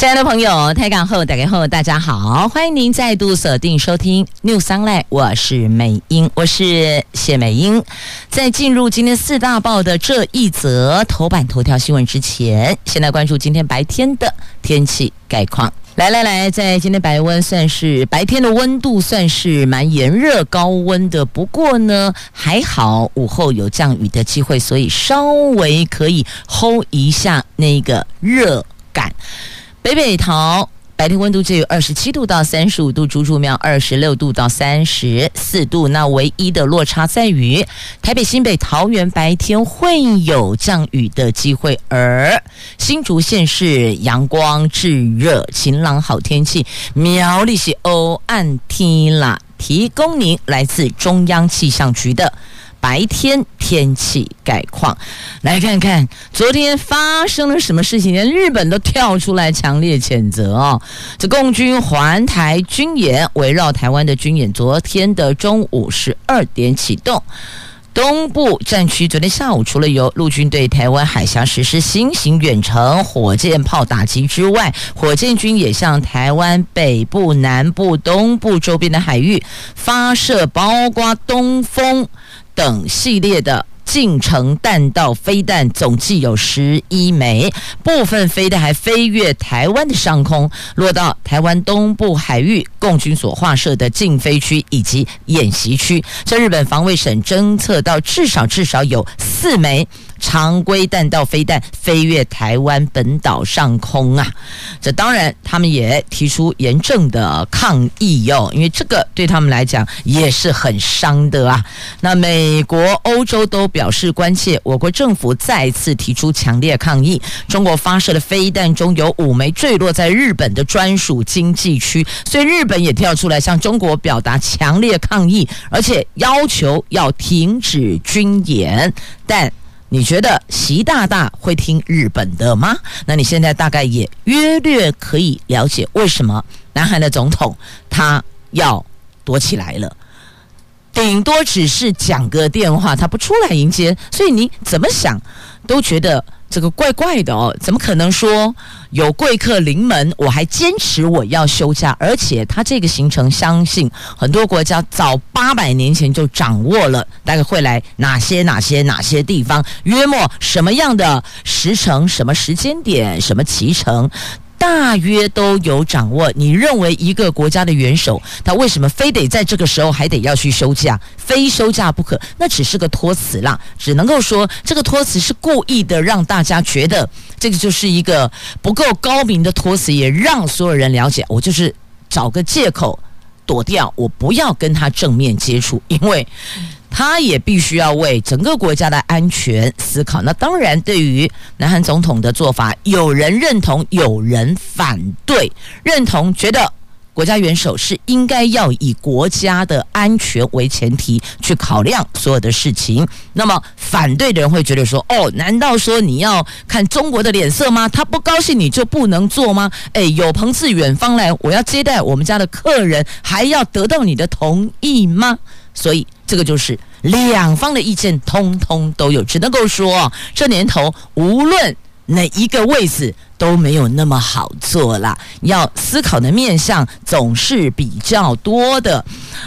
亲爱的朋友，台港后打开后，大家好，欢迎您再度锁定收听 News Online，我是美英，我是谢美英。在进入今天四大报的这一则头版头条新闻之前，先来关注今天白天的天气概况。来来来，在今天白温算是白天的温度算是蛮炎热高温的，不过呢还好午后有降雨的机会，所以稍微可以 hold 一下那个热感。北北桃白天温度介于二十七度到三十五度，竹竹苗二十六度到三十四度。那唯一的落差在于台北、新北、桃园白天会有降雨的机会，而新竹县是阳光炙热、晴朗好天气。苗栗是欧暗天啦，提供您来自中央气象局的。白天天气概况，来看看昨天发生了什么事情，连日本都跳出来强烈谴责哦。这共军环台军演，围绕台湾的军演，昨天的中午十二点启动。东部战区昨天下午，除了由陆军对台湾海峡实施新型远程火箭炮打击之外，火箭军也向台湾北部、南部、东部周边的海域发射，包括东风。等系列的近程弹道飞弹总计有十一枚，部分飞弹还飞越台湾的上空，落到台湾东部海域共军所划设的禁飞区以及演习区。这日本防卫省侦测到至少至少有四枚。常规弹道飞弹飞越台湾本岛上空啊！这当然，他们也提出严正的抗议哟、因为这个对他们来讲也是很伤的啊。那美国、欧洲都表示关切，我国政府再次提出强烈抗议。中国发射的飞弹中有五枚坠落在日本的专属经济区，所以日本也跳出来向中国表达强烈抗议，而且要求要停止军演，但。你觉得习大大会听日本的吗？那你现在大概也约略可以了解为什么南韩的总统他要躲起来了，顶多只是讲个电话，他不出来迎接，所以你怎么想都觉得。这个怪怪的哦，怎么可能说有贵客临门，我还坚持我要休假？而且他这个行程，相信很多国家早八百年前就掌握了，大概会来哪些哪些哪些地方，约莫什么样的时程、什么时间点、什么骑程。大约都有掌握。你认为一个国家的元首，他为什么非得在这个时候还得要去休假，非休假不可？那只是个托词啦，只能够说这个托词是故意的，让大家觉得这个就是一个不够高明的托词，也让所有人了解，我就是找个借口躲掉，我不要跟他正面接触，因为。他也必须要为整个国家的安全思考。那当然，对于南韩总统的做法，有人认同，有人反对。认同觉得国家元首是应该要以国家的安全为前提去考量所有的事情。那么反对的人会觉得说：“哦，难道说你要看中国的脸色吗？他不高兴你就不能做吗？诶，有朋自远方来，我要接待我们家的客人，还要得到你的同意吗？”所以，这个就是两方的意见通通都有，只能够说这年头无论哪一个位置都没有那么好做啦，要思考的面向总是比较多的。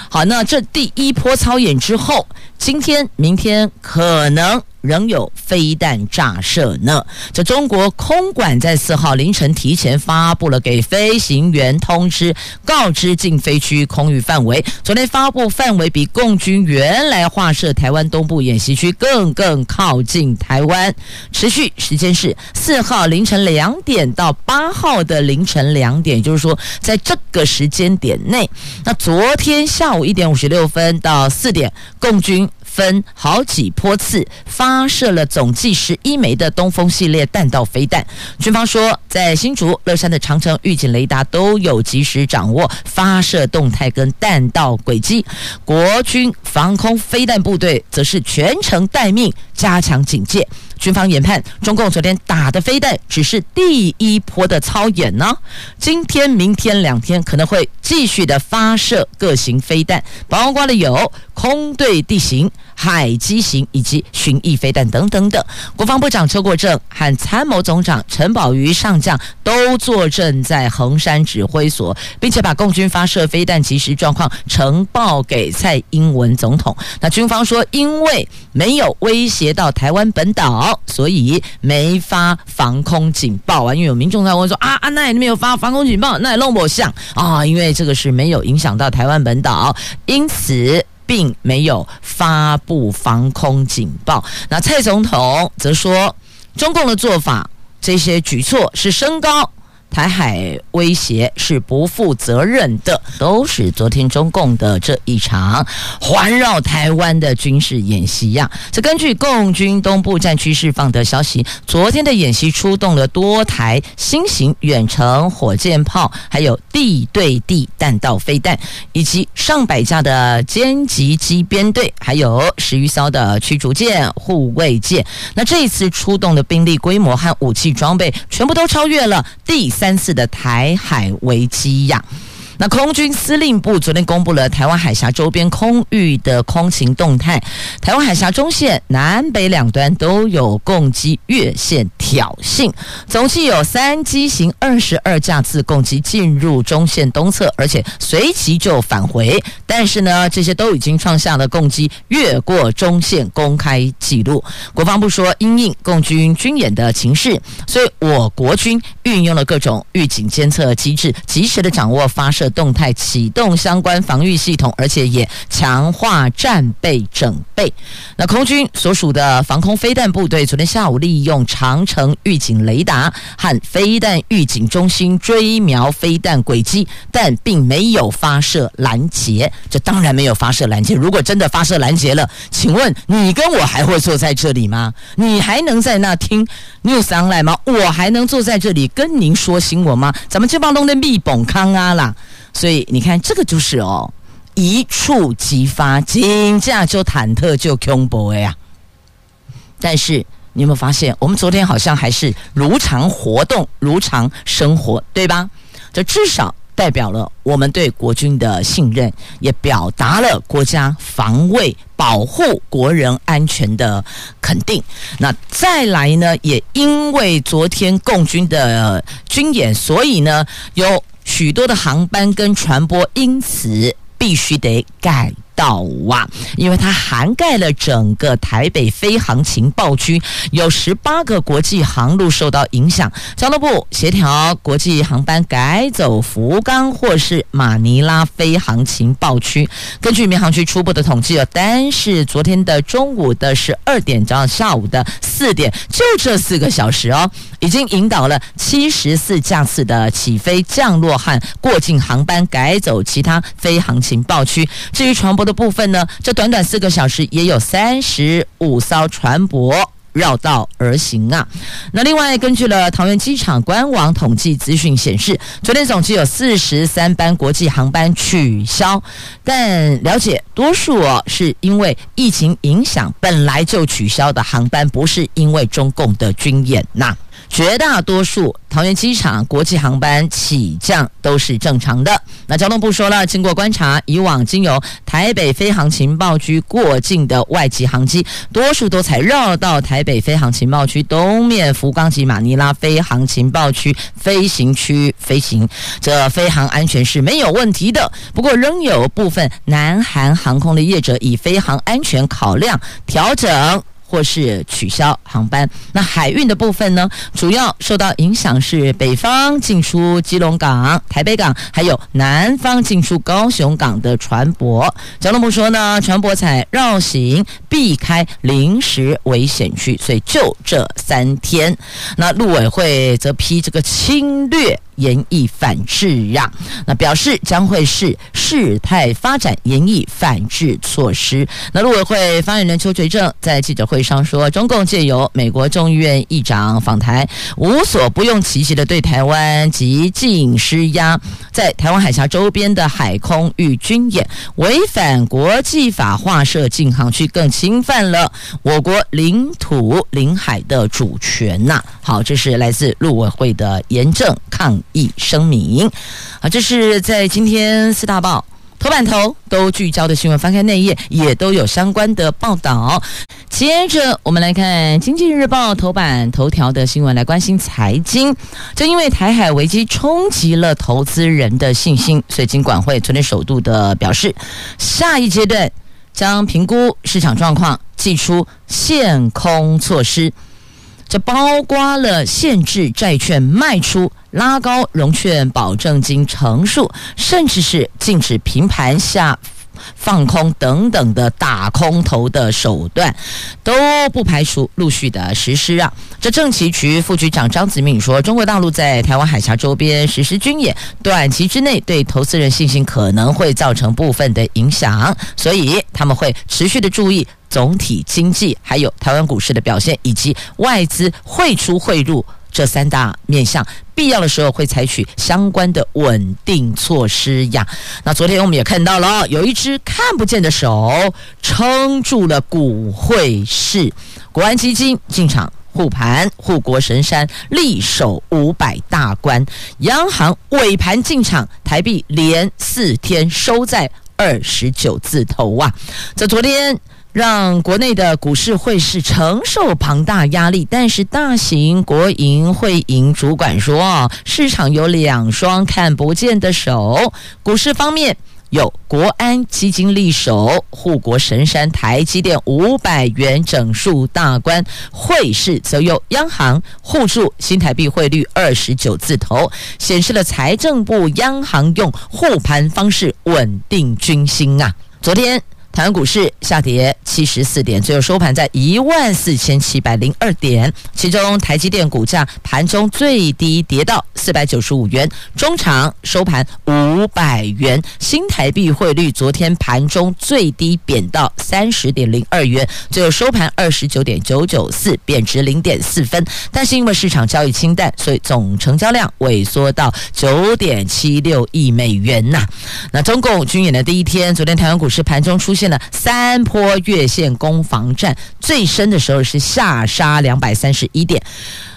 好，那这第一波操演之后，今天、明天可能。仍有飞弹炸射呢。这中国空管在四号凌晨提前发布了给飞行员通知，告知禁飞区空域范围。昨天发布范围比共军原来划设台湾东部演习区更更靠近台湾。持续时间是四号凌晨两点到八号的凌晨两点，也就是说在这个时间点内。那昨天下午一点五十六分到四点，共军。分好几波次发射了总计十一枚的东风系列弹道飞弹。军方说，在新竹、乐山的长城预警雷达都有及时掌握发射动态跟弹道轨迹。国军防空飞弹部队则是全程待命，加强警戒。军方研判，中共昨天打的飞弹只是第一波的操演呢。今天、明天两天可能会继续的发射各型飞弹，包括了有空对地形、海基型以及巡弋飞弹等等等。国防部长邱国正和参谋总长陈宝瑜上将都坐镇在横山指挥所，并且把共军发射飞弹即时状况呈报给蔡英文总统。那军方说，因为没有威胁到台湾本岛。所以没发防空警报啊，因为有民众在问说啊啊，那也没有发防空警报，那也弄不像啊，因为这个是没有影响到台湾本岛，因此并没有发布防空警报。那蔡总统则说，中共的做法，这些举措是升高。台海威胁是不负责任的，都是昨天中共的这一场环绕台湾的军事演习呀。这根据共军东部战区释放的消息，昨天的演习出动了多台新型远程火箭炮，还有地对地弹道飞弹，以及上百架的歼击机编队，还有十余艘的驱逐舰、护卫舰。那这一次出动的兵力规模和武器装备，全部都超越了第三。三次的台海危机呀。那空军司令部昨天公布了台湾海峡周边空域的空情动态，台湾海峡中线南北两端都有共机越线挑衅，总计有三机型二十二架次共机进入中线东侧，而且随即就返回。但是呢，这些都已经创下了共机越过中线公开记录。国防部说，因应共军军演的情势，所以我国军运用了各种预警监测机制，及时的掌握发射。的动态启动相关防御系统，而且也强化战备整备。那空军所属的防空飞弹部队昨天下午利用长城预警雷达和飞弹预警中心追瞄飞弹轨迹，但并没有发射拦截。这当然没有发射拦截。如果真的发射拦截了，请问你跟我还会坐在这里吗？你还能在那听 News Online 吗？我还能坐在这里跟您说新闻吗？咱们这帮东的密崩康啊啦！所以你看，这个就是哦，一触即发，惊驾就忐忑就恐怖呀。但是你有没有发现，我们昨天好像还是如常活动、如常生活，对吧？这至少代表了我们对国军的信任，也表达了国家防卫、保护国人安全的肯定。那再来呢，也因为昨天共军的军演，所以呢有。许多的航班跟船舶因此必须得改道哇，因为它涵盖了整个台北飞航情报区，有十八个国际航路受到影响。交通部协调国际航班改走福冈或是马尼拉飞航情报区。根据民航局初步的统计哦，单是昨天的中午的十二点到下午的四点，就这四个小时哦，已经引导了七十四架次的起飞、降落和过境航班改走其他飞航情报区。至于船的部分呢，这短短四个小时也有三十五艘船舶绕道而行啊。那另外，根据了桃园机场官网统计资讯显示，昨天总计有四十三班国际航班取消，但了解多数哦是因为疫情影响本来就取消的航班，不是因为中共的军演呐。绝大多数桃园机场国际航班起降都是正常的。那交通部说了，经过观察，以往经由台北飞航情报区过境的外籍航机，多数都采绕到台北飞航情报区东面福冈及马尼拉飞航情报区飞行区飞行，这飞航安全是没有问题的。不过，仍有部分南韩航空的业者以飞航安全考量调整。或是取消航班。那海运的部分呢，主要受到影响是北方进出基隆港、台北港，还有南方进出高雄港的船舶。交通部说呢，船舶采绕行，避开临时危险区，所以就这三天。那陆委会则批这个侵略研议反制呀。那表示将会是事态发展研议反制措施。那陆委会发言人邱垂正在记者会上说，中共借由美国众议院议长访台，无所不用其极的对台湾极尽施压，在台湾海峡周边的海空域军演，违反国际法划设禁航区，更侵犯了我国领土领海的主权呐。好，这是来自陆委会的严正抗议声明。好，这是在今天四大报头版头都聚焦的新闻，翻开内页也都有相关的报道。接着我们来看《经济日报》头版头条的新闻，来关心财经。就因为台海危机冲击了投资人的信心，所以金管会昨天首度的表示，下一阶段将评估市场状况，祭出限空措施。这包括了限制债券卖出、拉高融券保证金成数，甚至是禁止平盘下放空等等的打空头的手段，都不排除陆续的实施啊。这政企局副局长张子敏说，中国大陆在台湾海峡周边实施军演，短期之内对投资人信心可能会造成部分的影响，所以他们会持续的注意。总体经济，还有台湾股市的表现，以及外资汇出汇入这三大面向，必要的时候会采取相关的稳定措施呀。那昨天我们也看到了，有一只看不见的手撑住了股汇市，国安基金进场护盘，护国神山力守五百大关，央行尾盘进场，台币连四天收在二十九字头啊。这昨天。让国内的股市汇市承受庞大压力，但是大型国营会银主管说，市场有两双看不见的手。股市方面有国安基金力守护国神山台积电五百元整数大关，汇市则由央行护住新台币汇率二十九字头，显示了财政部央行用护盘方式稳定军心啊。昨天。台湾股市下跌七十四点，最后收盘在一万四千七百零二点。其中，台积电股价盘中最低跌到四百九十五元，中场收盘五百元。新台币汇率昨天盘中最低贬到三十点零二元，最后收盘二十九点九九四，贬值零点四分。但是因为市场交易清淡，所以总成交量萎缩到九点七六亿美元呐。那中共军演的第一天，昨天台湾股市盘中出现。现了三波月线攻防战，最深的时候是下杀两百三十一点，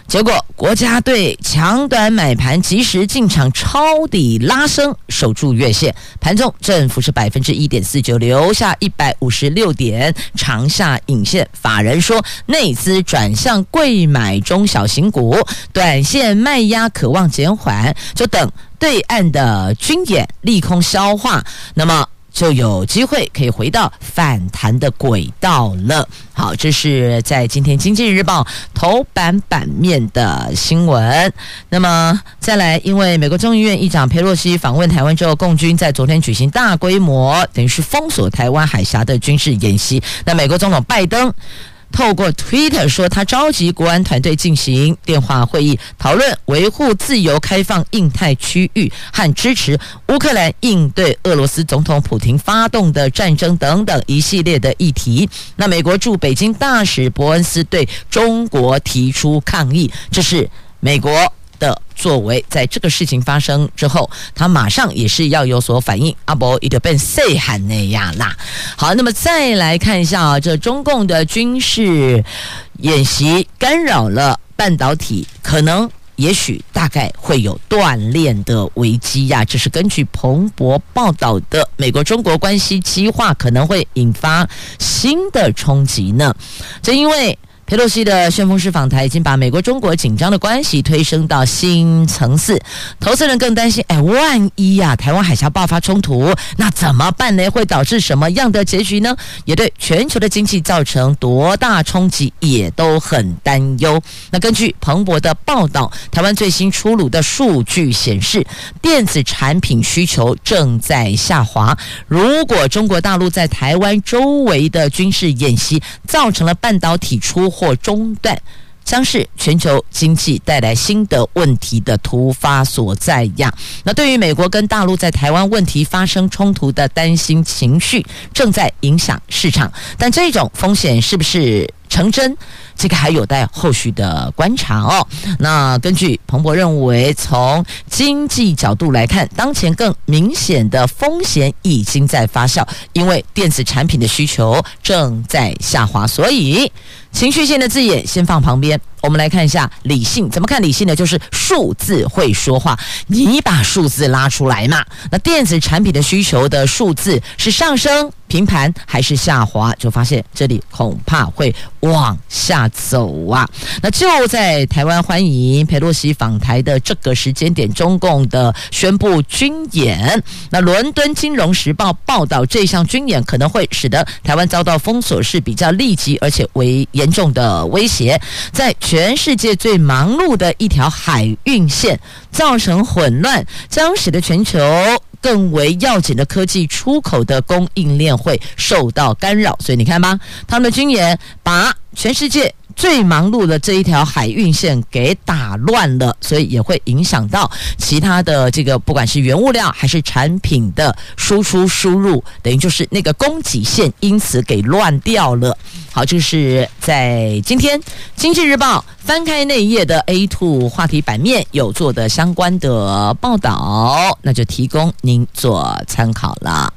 结果国家队抢短买盘，及时进场抄底拉升，守住月线，盘中振幅是百分之一点四九，留下一百五十六点长下影线。法人说内资转向贵买中小型股，短线卖压渴望减缓，就等对岸的军演利空消化，那么。就有机会可以回到反弹的轨道了。好，这是在今天《经济日报》头版版面的新闻。那么再来，因为美国众议院议长佩洛西访问台湾之后，共军在昨天举行大规模，等于是封锁台湾海峡的军事演习。那美国总统拜登。透过 Twitter 说，他召集国安团队进行电话会议，讨论维护自由开放印太区域和支持乌克兰应对俄罗斯总统普廷发动的战争等等一系列的议题。那美国驻北京大使伯恩斯对中国提出抗议，这是美国。的作为，在这个事情发生之后，他马上也是要有所反应。阿伯伊就变细汉那样啦。好，那么再来看一下啊，这中共的军事演习干扰了半导体，可能也许大概会有断链的危机呀。这是根据彭博报道的，美国中国关系激化可能会引发新的冲击呢。正因为。佩洛西的旋风式访台已经把美国中国紧张的关系推升到新层次，投资人更担心，哎，万一呀、台湾海峡爆发冲突，那怎么办呢？会导致什么样的结局呢？也对全球的经济造成多大冲击，也都很担忧。那根据彭博的报道，台湾最新出炉的数据显示，电子产品需求正在下滑。如果中国大陆在台湾周围的军事演习造成了半导体出，或中断，将是全球经济带来新的问题的突发所在呀。那对于美国跟大陆在台湾问题发生冲突的担心情绪，正在影响市场，但这种风险是不是成真？这个还有待后续的观察哦。那根据彭博认为，从经济角度来看，当前更明显的风险已经在发酵，因为电子产品的需求正在下滑，所以情绪线的字眼先放旁边。我们来看一下理性，怎么看理性呢？就是数字会说话，你把数字拉出来嘛。那电子产品的需求的数字是上升、平盘还是下滑？就发现这里恐怕会往下走啊。那就在台湾欢迎裴洛西访台的这个时间点，中共的宣布军演。那伦敦金融时报报道，这项军演可能会使得台湾遭到封锁，是比较立即而且为严重的威胁，在全。世界最忙碌的一条海运线造成混乱，将使得全球更为要紧的科技出口的供应链会受到干扰。所以你看吧，他们的军演把全世界。最忙碌的这一条海运线给打乱了，所以也会影响到其他的这个，不管是原物料还是产品的输出输入，等于就是那个供给线因此给乱掉了。好，就是在今天《经济日报》翻开那一页的 A two 话题版面有做的相关的报道，那就提供您做参考了。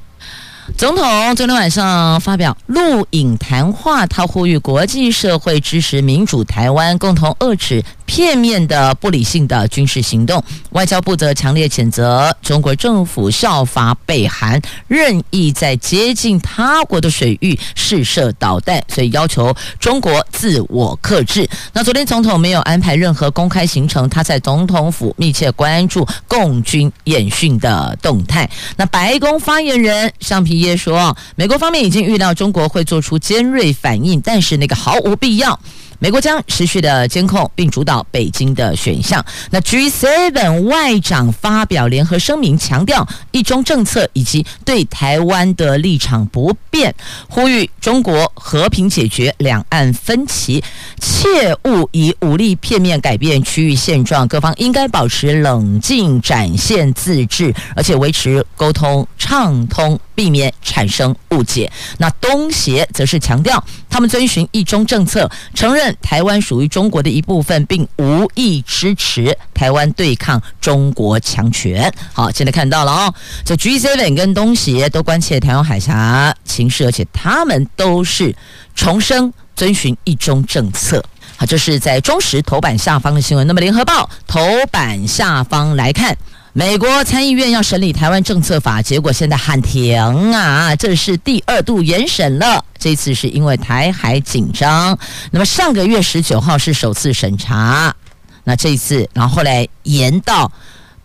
总统昨天晚上发表录影谈话，他呼吁国际社会支持民主台湾，共同遏制片面的不理性的军事行动。外交部则强烈谴责中国政府效法北韩，任意在接近他国的水域试射导弹，所以要求中国自我克制。那昨天总统没有安排任何公开行程，他在总统府密切关注共军演训的动态。那白宫发言人尚皮耶说，美国方面已经预料中国会做出尖锐反应，但是那个毫无必要。美国将持续的监控并主导北京的选项。那 G7 外长发表联合声明，强调一中政策以及对台湾的立场不变，呼吁中国和平解决两岸分歧，切勿以武力片面改变区域现状。各方应该保持冷静，展现自治，而且维持沟通畅通，避免产生误解。那东协则是强调，他们遵循一中政策，承认。台湾属于中国的一部分，并无意支持台湾对抗中国强权。好，现在看到了哦，这 G Seven 跟东协都关切台湾海峡情势，而且他们都是重申遵循一中政策。好，这是在中时头版下方的新闻。那么联合报头版下方来看。美国参议院要审理台湾政策法，结果现在喊停啊！这是第二度延审了，这次是因为台海紧张。那么上个月十九号是首次审查，那这一次，然后后来延到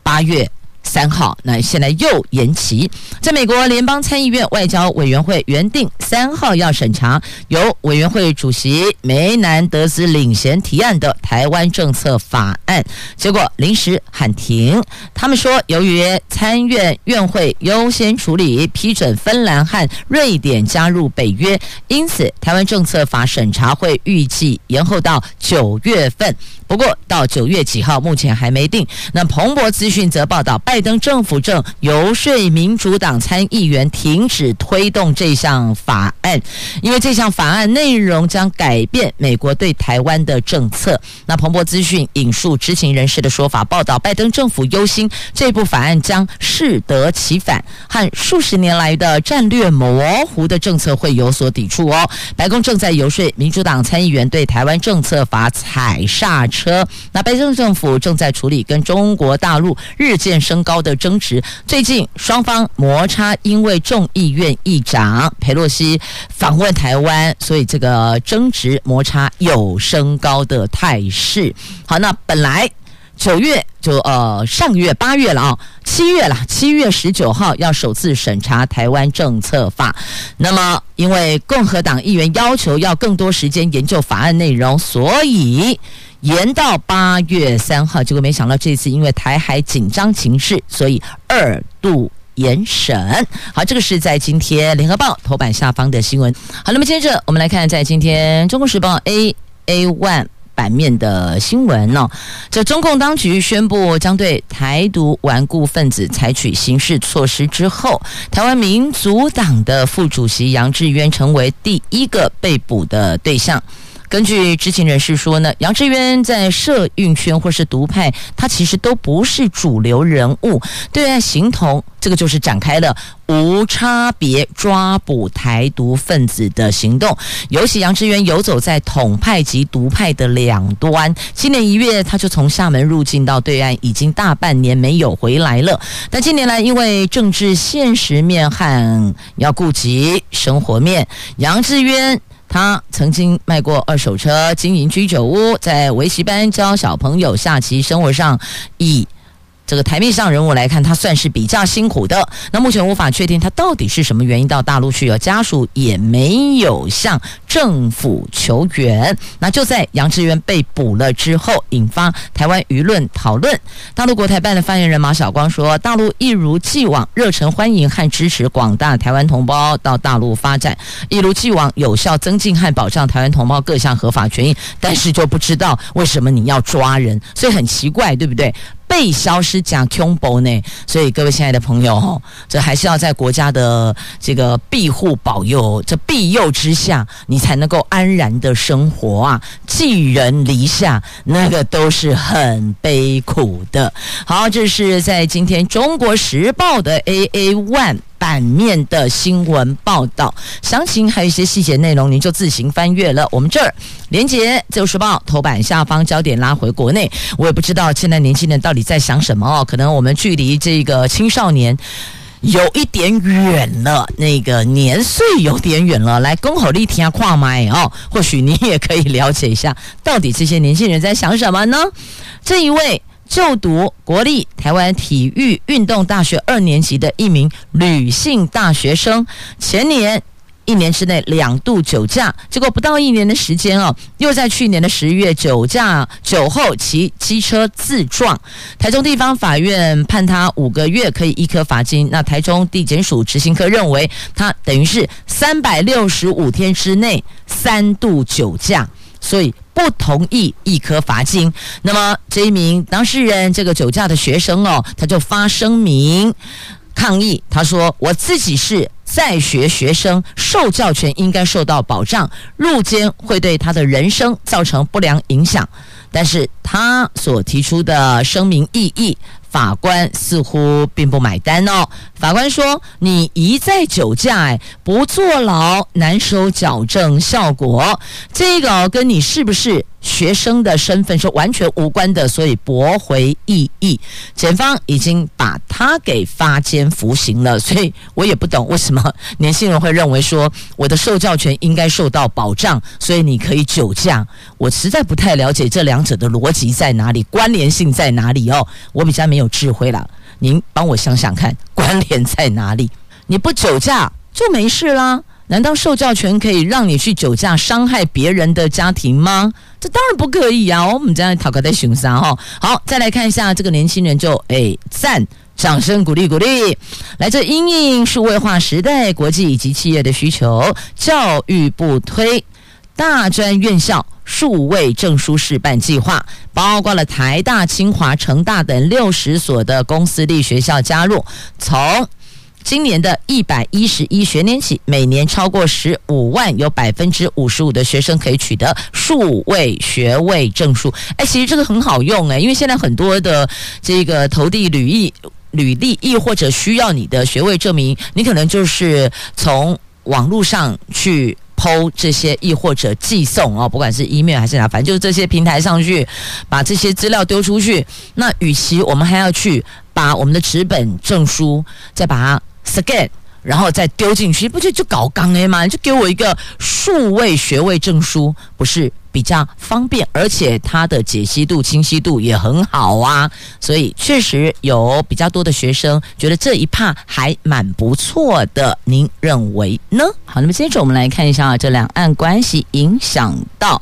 八月。三号，那现在又延期。在美国联邦参议院外交委员会原定三号要审查由委员会主席梅南德斯领衔提案的台湾政策法案，结果临时喊停。他们说，由于参院院会优先处理批准芬兰和瑞典加入北约，因此台湾政策法审查会预计延后到九月份。不过到九月几号，目前还没定。那彭博资讯则报道，拜拜登政府正游说民主党参议员停止推动这项法案，因为这项法案内容将改变美国对台湾的政策。那彭博资讯引述知情人士的说法，报道拜登政府忧心这部法案将适得其反，和数十年来的战略模糊的政策会有所抵触哦。白宫正在游说民主党参议员对台湾政策法踩刹车。那拜登政府正在处理跟中国大陆日渐升高的争执。最近双方摩擦，因为众议院议长佩洛西访问台湾，所以这个争执摩擦有升高的态势。好，那本来九月就呃上个月八月了啊，七月了，七月十九号要首次审查台湾政策法。那么因为共和党议员要求要更多时间研究法案内容，所以。延到八月三号，结果没想到这次因为台海紧张情势，所以二度延审。好，这个是在今天联合报头版下方的新闻。好，那么接着我们来看，在今天中国时报 A A One 版面的新闻呢、哦。这中共当局宣布将对台独顽固分子采取刑事措施之后，台湾民主党的副主席杨志渊成为第一个被捕的对象。根据知情人士说呢，杨志渊在社运圈或是独派，他其实都不是主流人物，对外形同这个就是展开了无差别抓捕台独分子的行动。尤其杨志渊游走在统派及独派的两端，今年一月他就从厦门入境到对岸，已经大半年没有回来了。但近年来因为政治现实面和要顾及生活面，杨志渊。他曾经卖过二手车，经营居酒屋，在围棋班教小朋友下棋，生活上以。这个台面上人物来看，他算是比较辛苦的。那目前无法确定他到底是什么原因到大陆去了，家属也没有向政府求援。那就在杨智渊被捕了之后，引发台湾舆论讨论。大陆国台办的发言人马晓光说，大陆一如既往热忱欢迎和支持广大台湾同胞到大陆发展，一如既往有效增进和保障台湾同胞各项合法权益。但是就不知道为什么你要抓人，所以很奇怪，对不对？被消失假恐怖呢？所以各位亲爱的朋友，这还是要在国家的这个庇护保佑、这庇佑之下，你才能够安然的生活啊！寄人篱下，那个都是很悲苦的。好，这是在今天《中国时报》的 AA One。版面的新闻报道，详情还有一些细节内容，您就自行翻阅了。我们这儿连接《自由时报》头版下方焦点拉回国内，我也不知道现在年轻人到底在想什么哦。可能我们距离这个青少年有一点远了，那个年岁有点远了。来，恭候立听跨麦哦，或许你也可以了解一下，到底这些年轻人在想什么呢？这一位。就读国立台湾体育运动大学二年级的一名女性大学生，前年一年之内两度酒驾，结果不到一年的时间哦，又在去年的十月酒驾酒后骑机车自撞，台中地方法院判他五个月可以易科罚金，那台中地检署执行科认为他等于是三百六十五天之内三度酒驾，所以。不同意一颗罚金，那么这一名当事人，这个酒驾的学生哦，他就发声明抗议，他说：“我自己是在学学生，受教权应该受到保障，入监会对他的人生造成不良影响。”但是他所提出的声明异议。法官似乎并不买单哦。法官说：“你一再酒驾，不坐牢难收矫正效果。这个跟你是不是学生的身份是完全无关的，所以驳回异议。检方已经把他给发监服刑了。所以我也不懂为什么年轻人会认为说我的受教权应该受到保障，所以你可以酒驾。我实在不太了解这两者的逻辑在哪里，关联性在哪里哦。我比较没有。”智慧了，您帮我想想看，关联在哪里？你不酒驾就没事啦？难道受教权可以让你去酒驾伤害别人的家庭吗？这当然不可以啊！我们这样讨个在熊三哈。好，再来看一下这个年轻人就，就哎赞，掌声鼓励鼓励。来自英印数位化时代、国际以及企业的需求，教育部推大专院校。数位证书试办计划包括了台大、清华、成大等六十所的公私立学校加入。从今年的一百一十一学年起，每年超过十五万，有百分之五十五的学生可以取得数位学位证书。哎，其实这个很好用哎，因为现在很多的这个投递履历、履历，亦或者需要你的学位证明，你可能就是从网络上去。抛这些，亦或者寄送哦，不管是 email 还是哪，反正就是这些平台上去把这些资料丢出去。那与其我们还要去把我们的纸本证书再把它 scan，然后再丢进去，不就就搞刚 A 吗？就给我一个数位学位证书，不是？比较方便，而且它的解析度、清晰度也很好啊，所以确实有比较多的学生觉得这一趴还蛮不错的。您认为呢？好，那么接着我们来看一下这两岸关系影响到。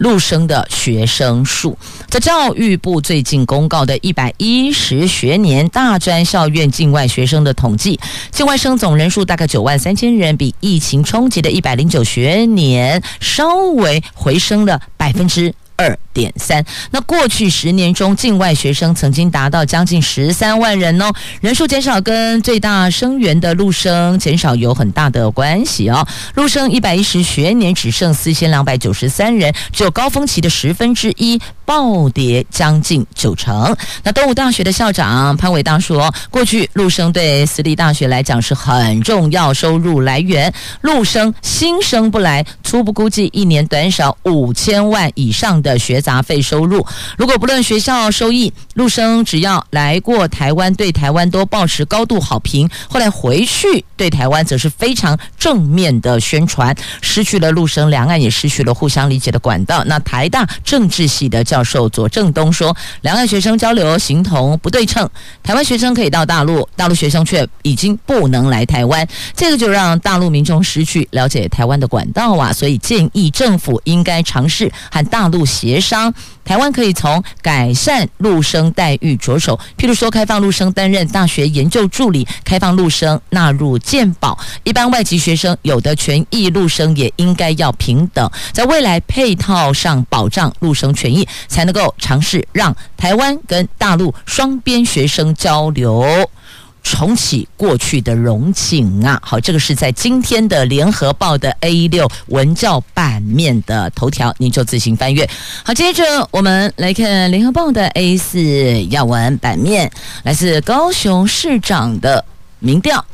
陆生的学生数，在教育部最近公告的一百一十学年大专校院境外学生的统计，境外生总人数大概九万三千人，比疫情冲击的一百零九学年稍微回升了百分之二。点三。那过去十年中，境外学生曾经达到将近十三万人哦，人数减少跟最大生源的陆生减少有很大的关系哦。陆生一百一十学年只剩四千两百九十三人，只有高峰期的十分之一，暴跌将近九成。那东吴大学的校长潘伟大说，过去陆生对私立大学来讲是很重要收入来源，陆生新生不来，初步估计一年短少五千万以上的学杂杂费收入。如果不论学校收益，陆生只要来过台湾，对台湾都保持高度好评。后来回去对台湾则是非常正面的宣传，失去了陆生，两岸也失去了互相理解的管道。那台大政治系的教授左正东说，两岸学生交流形同不对称，台湾学生可以到大陆，大陆学生却已经不能来台湾，这个就让大陆民众失去了解台湾的管道啊，所以建议政府应该尝试和大陆协商。台湾可以从改善陆生待遇着手，譬如说开放陆生担任大学研究助理，开放陆生纳入健保，一般外籍学生有的权益，陆生也应该要平等，在未来配套上保障陆生权益，才能够尝试让台湾跟大陆双边学生交流。重启过去的荣景啊！好，这个是在今天的联合报的 A 六文教版面的头条，您就自行翻阅。好，接着我们来看联合报的 A 四要闻版面，来自高雄市长的民调，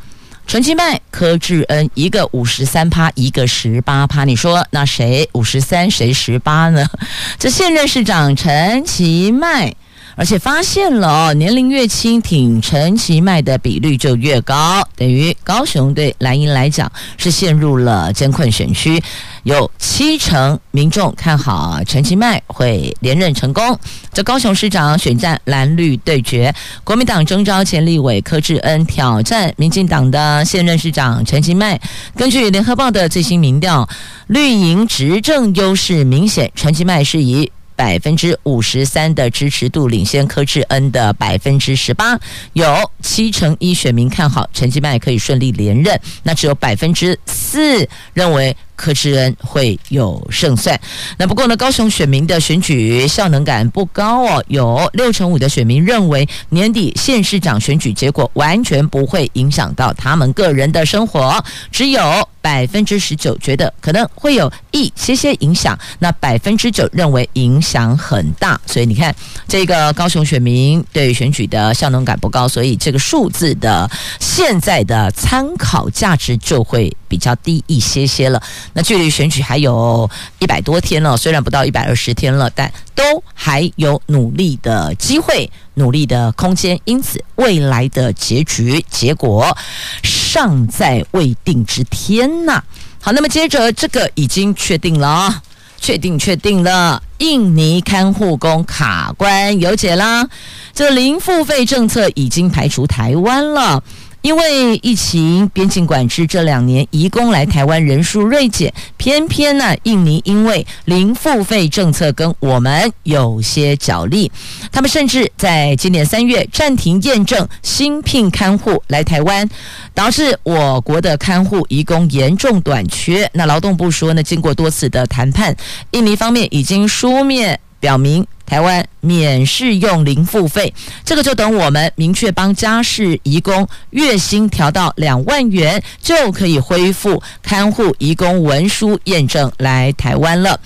陈其迈、柯志恩一个五十三趴，一个十八趴，你说那谁五十三，谁十八呢？这现任市长陈其迈。而且发现了哦，年龄越轻，挺陈其迈的比率就越高，等于高雄对蓝营来讲是陷入了艰困选区，有七成民众看好陈其迈会连任成功。这高雄市长选战蓝绿对决，国民党征召前立委柯志恩挑战民进党的现任市长陈其迈。根据联合报的最新民调，绿营执政优势明显，陈其迈是以。百分之五十三的支持度领先柯志恩的百分之十八，有七成一选民看好陈其迈可以顺利连任，那只有百分之四认为。柯志恩会有胜算。那不过呢，高雄选民的选举效能感不高哦，有六成五的选民认为年底县市长选举结果完全不会影响到他们个人的生活，只有百分之十九觉得可能会有一些些影响，那百分之九认为影响很大。所以你看，这个高雄选民对选举的效能感不高，所以这个数字的现在的参考价值就会比较低一些些了。那距离选举还有一百多天了，虽然不到一百二十天了，但都还有努力的机会、努力的空间。因此，未来的结局结果尚在未定之天呐。好，那么接着这个已经确定了啊，确定确定了，印尼看护工卡关有解啦，这零付费政策已经排除台湾了。因为疫情边境管制，这两年移工来台湾人数锐减，偏偏呢，印尼因为零付费政策跟我们有些角力，他们甚至在今年三月暂停验证新聘看护来台湾，导致我国的看护移工严重短缺。那劳动部说呢，经过多次的谈判，印尼方面已经书面表明。台湾免试用零付费，这个就等我们明确帮家事移工月薪调到两万元，就可以恢复看护移工文书验证来台湾了。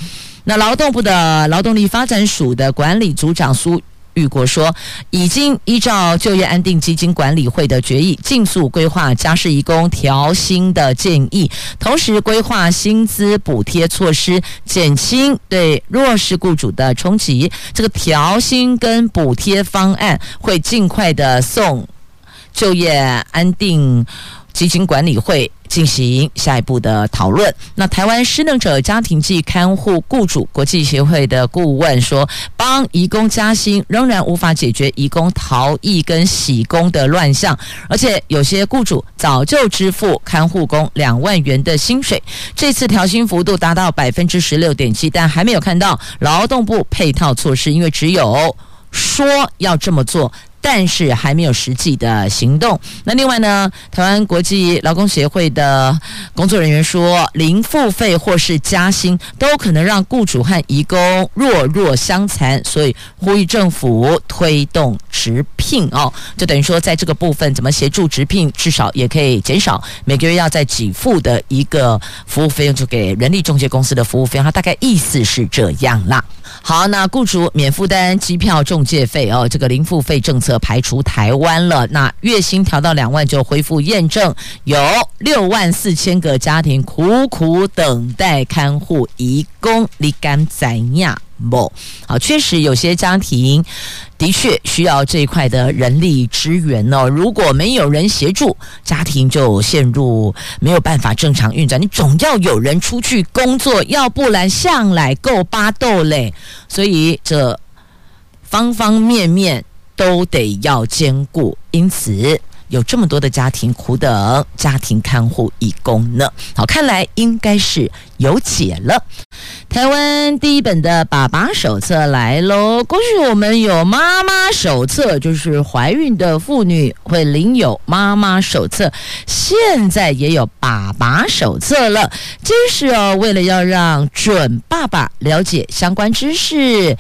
那劳动部的劳动力发展署的管理组长苏。玉国说，已经依照就业安定基金管理会的决议，尽速规划家事义工调薪的建议，同时规划薪资补贴措施，减轻对弱势雇主的冲击。这个调薪跟补贴方案会尽快的送就业安定基金管理会。进行下一步的讨论。那台湾失能者家庭暨看护雇主国际协会的顾问说，帮移工加薪仍然无法解决移工逃逸跟洗工的乱象，而且有些雇主早就支付看护工两万元的薪水。这次调薪幅度达到百分之十六点七，但还没有看到劳动部配套措施，因为只有 说要这么做。但是还没有实际的行动。那另外呢，台湾国际劳工协会的工作人员说，零付费或是加薪都可能让雇主和移工弱弱相残，所以呼吁政府推动直聘哦，就等于说在这个部分怎么协助直聘，至少也可以减少每个月要在给付的一个服务费用，就给人力中介公司的服务费用。它大概意思是这样啦。好，那雇主免负担机票中介费哦，这个零付费政策排除台湾了。那月薪调到两万就恢复验证，有六万四千个家庭苦苦等待看护移工，你敢怎样？不，好，确实有些家庭的确需要这一块的人力支援哦。如果没有人协助，家庭就陷入没有办法正常运转。你总要有人出去工作，要不然向来够巴豆嘞。所以这方方面面都得要兼顾，因此。有这么多的家庭苦等家庭看护义工呢，好，看来应该是有解了。台湾第一本的爸爸手册来喽！过去我们有妈妈手册，就是怀孕的妇女会领有妈妈手册，现在也有爸爸手册了。这是哦，为了要让准爸爸了解相关知识，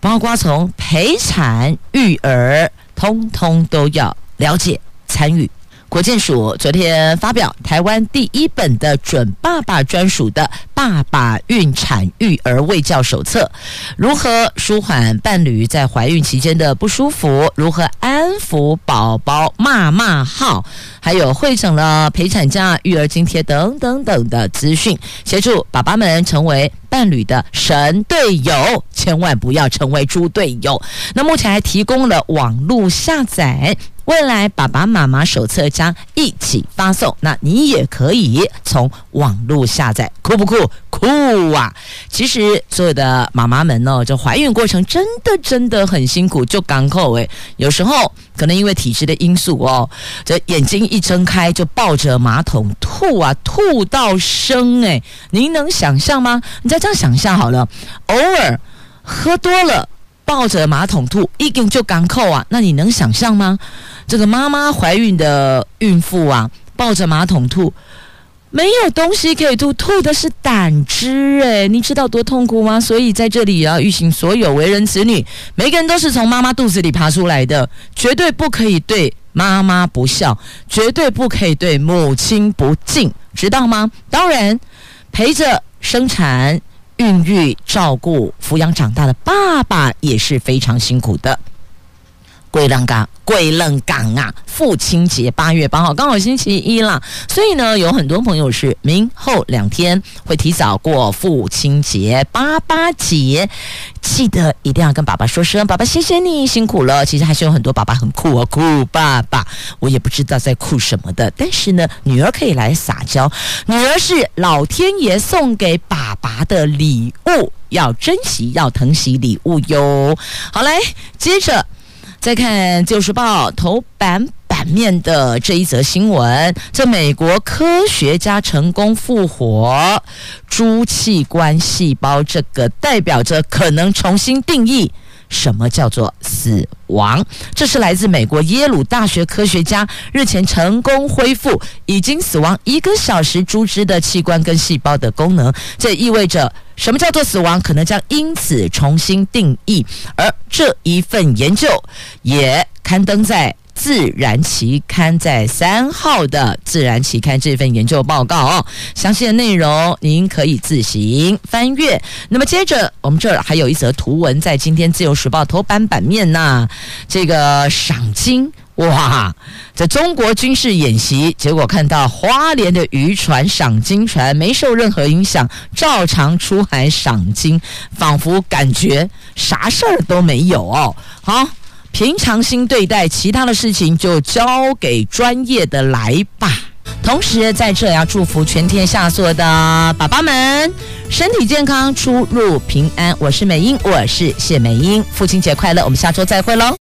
包括从陪产、育儿，通通都要了解。参与国健署昨天发表台湾第一本的准爸爸专属的爸爸孕产育儿卫教手册，如何舒缓伴侣在怀孕期间的不舒服？如何安抚宝宝骂骂号？还有汇整了陪产假、育儿津贴等等等的资讯，协助爸爸们成为伴侣的神队友，千万不要成为猪队友。那目前还提供了网络下载。未来爸爸妈妈手册将一起发送，那你也可以从网络下载，酷不酷？酷啊！其实所有的妈妈们呢，这怀孕过程真的真的很辛苦，就港口诶，有时候可能因为体质的因素哦，这眼睛一睁开就抱着马桶吐啊，吐到生诶，您能想象吗？你再这样想象好了，偶尔喝多了。抱着马桶吐，一根就港口啊！那你能想象吗？这个妈妈怀孕的孕妇啊，抱着马桶吐，没有东西可以吐，吐的是胆汁诶，你知道多痛苦吗？所以在这里也要预醒所有为人子女，每个人都是从妈妈肚子里爬出来的，绝对不可以对妈妈不孝，绝对不可以对母亲不敬，知道吗？当然，陪着生产。孕育、照顾、抚养长大的爸爸也是非常辛苦的。桂浪岗，龟浪岗啊！父亲节八月八号刚好星期一啦，所以呢，有很多朋友是明后两天会提早过父亲节、八八节，记得一定要跟爸爸说声“爸爸，谢谢你辛苦了”。其实还是有很多爸爸很酷哦，酷爸爸，我也不知道在酷什么的。但是呢，女儿可以来撒娇，女儿是老天爷送给爸爸的礼物，要珍惜，要疼惜礼物哟。好，嘞接着。再看《旧时报》头版版面的这一则新闻，这美国科学家成功复活猪器官细胞，这个代表着可能重新定义什么叫做死亡。这是来自美国耶鲁大学科学家日前成功恢复已经死亡一个小时猪只的器官跟细胞的功能，这意味着。什么叫做死亡？可能将因此重新定义。而这一份研究也刊登在《自然》期刊，在三号的《自然》期刊这份研究报告哦。详细的内容您可以自行翻阅。那么接着，我们这儿还有一则图文在今天《自由时报》头版版面呐，这个赏金。哇，在中国军事演习，结果看到花莲的渔船赏金船没受任何影响，照常出海赏金，仿佛感觉啥事儿都没有哦。好，平常心对待，其他的事情就交给专业的来吧。同时，在这要祝福全天下所有的爸爸们身体健康，出入平安。我是美英，我是谢美英，父亲节快乐，我们下周再会喽。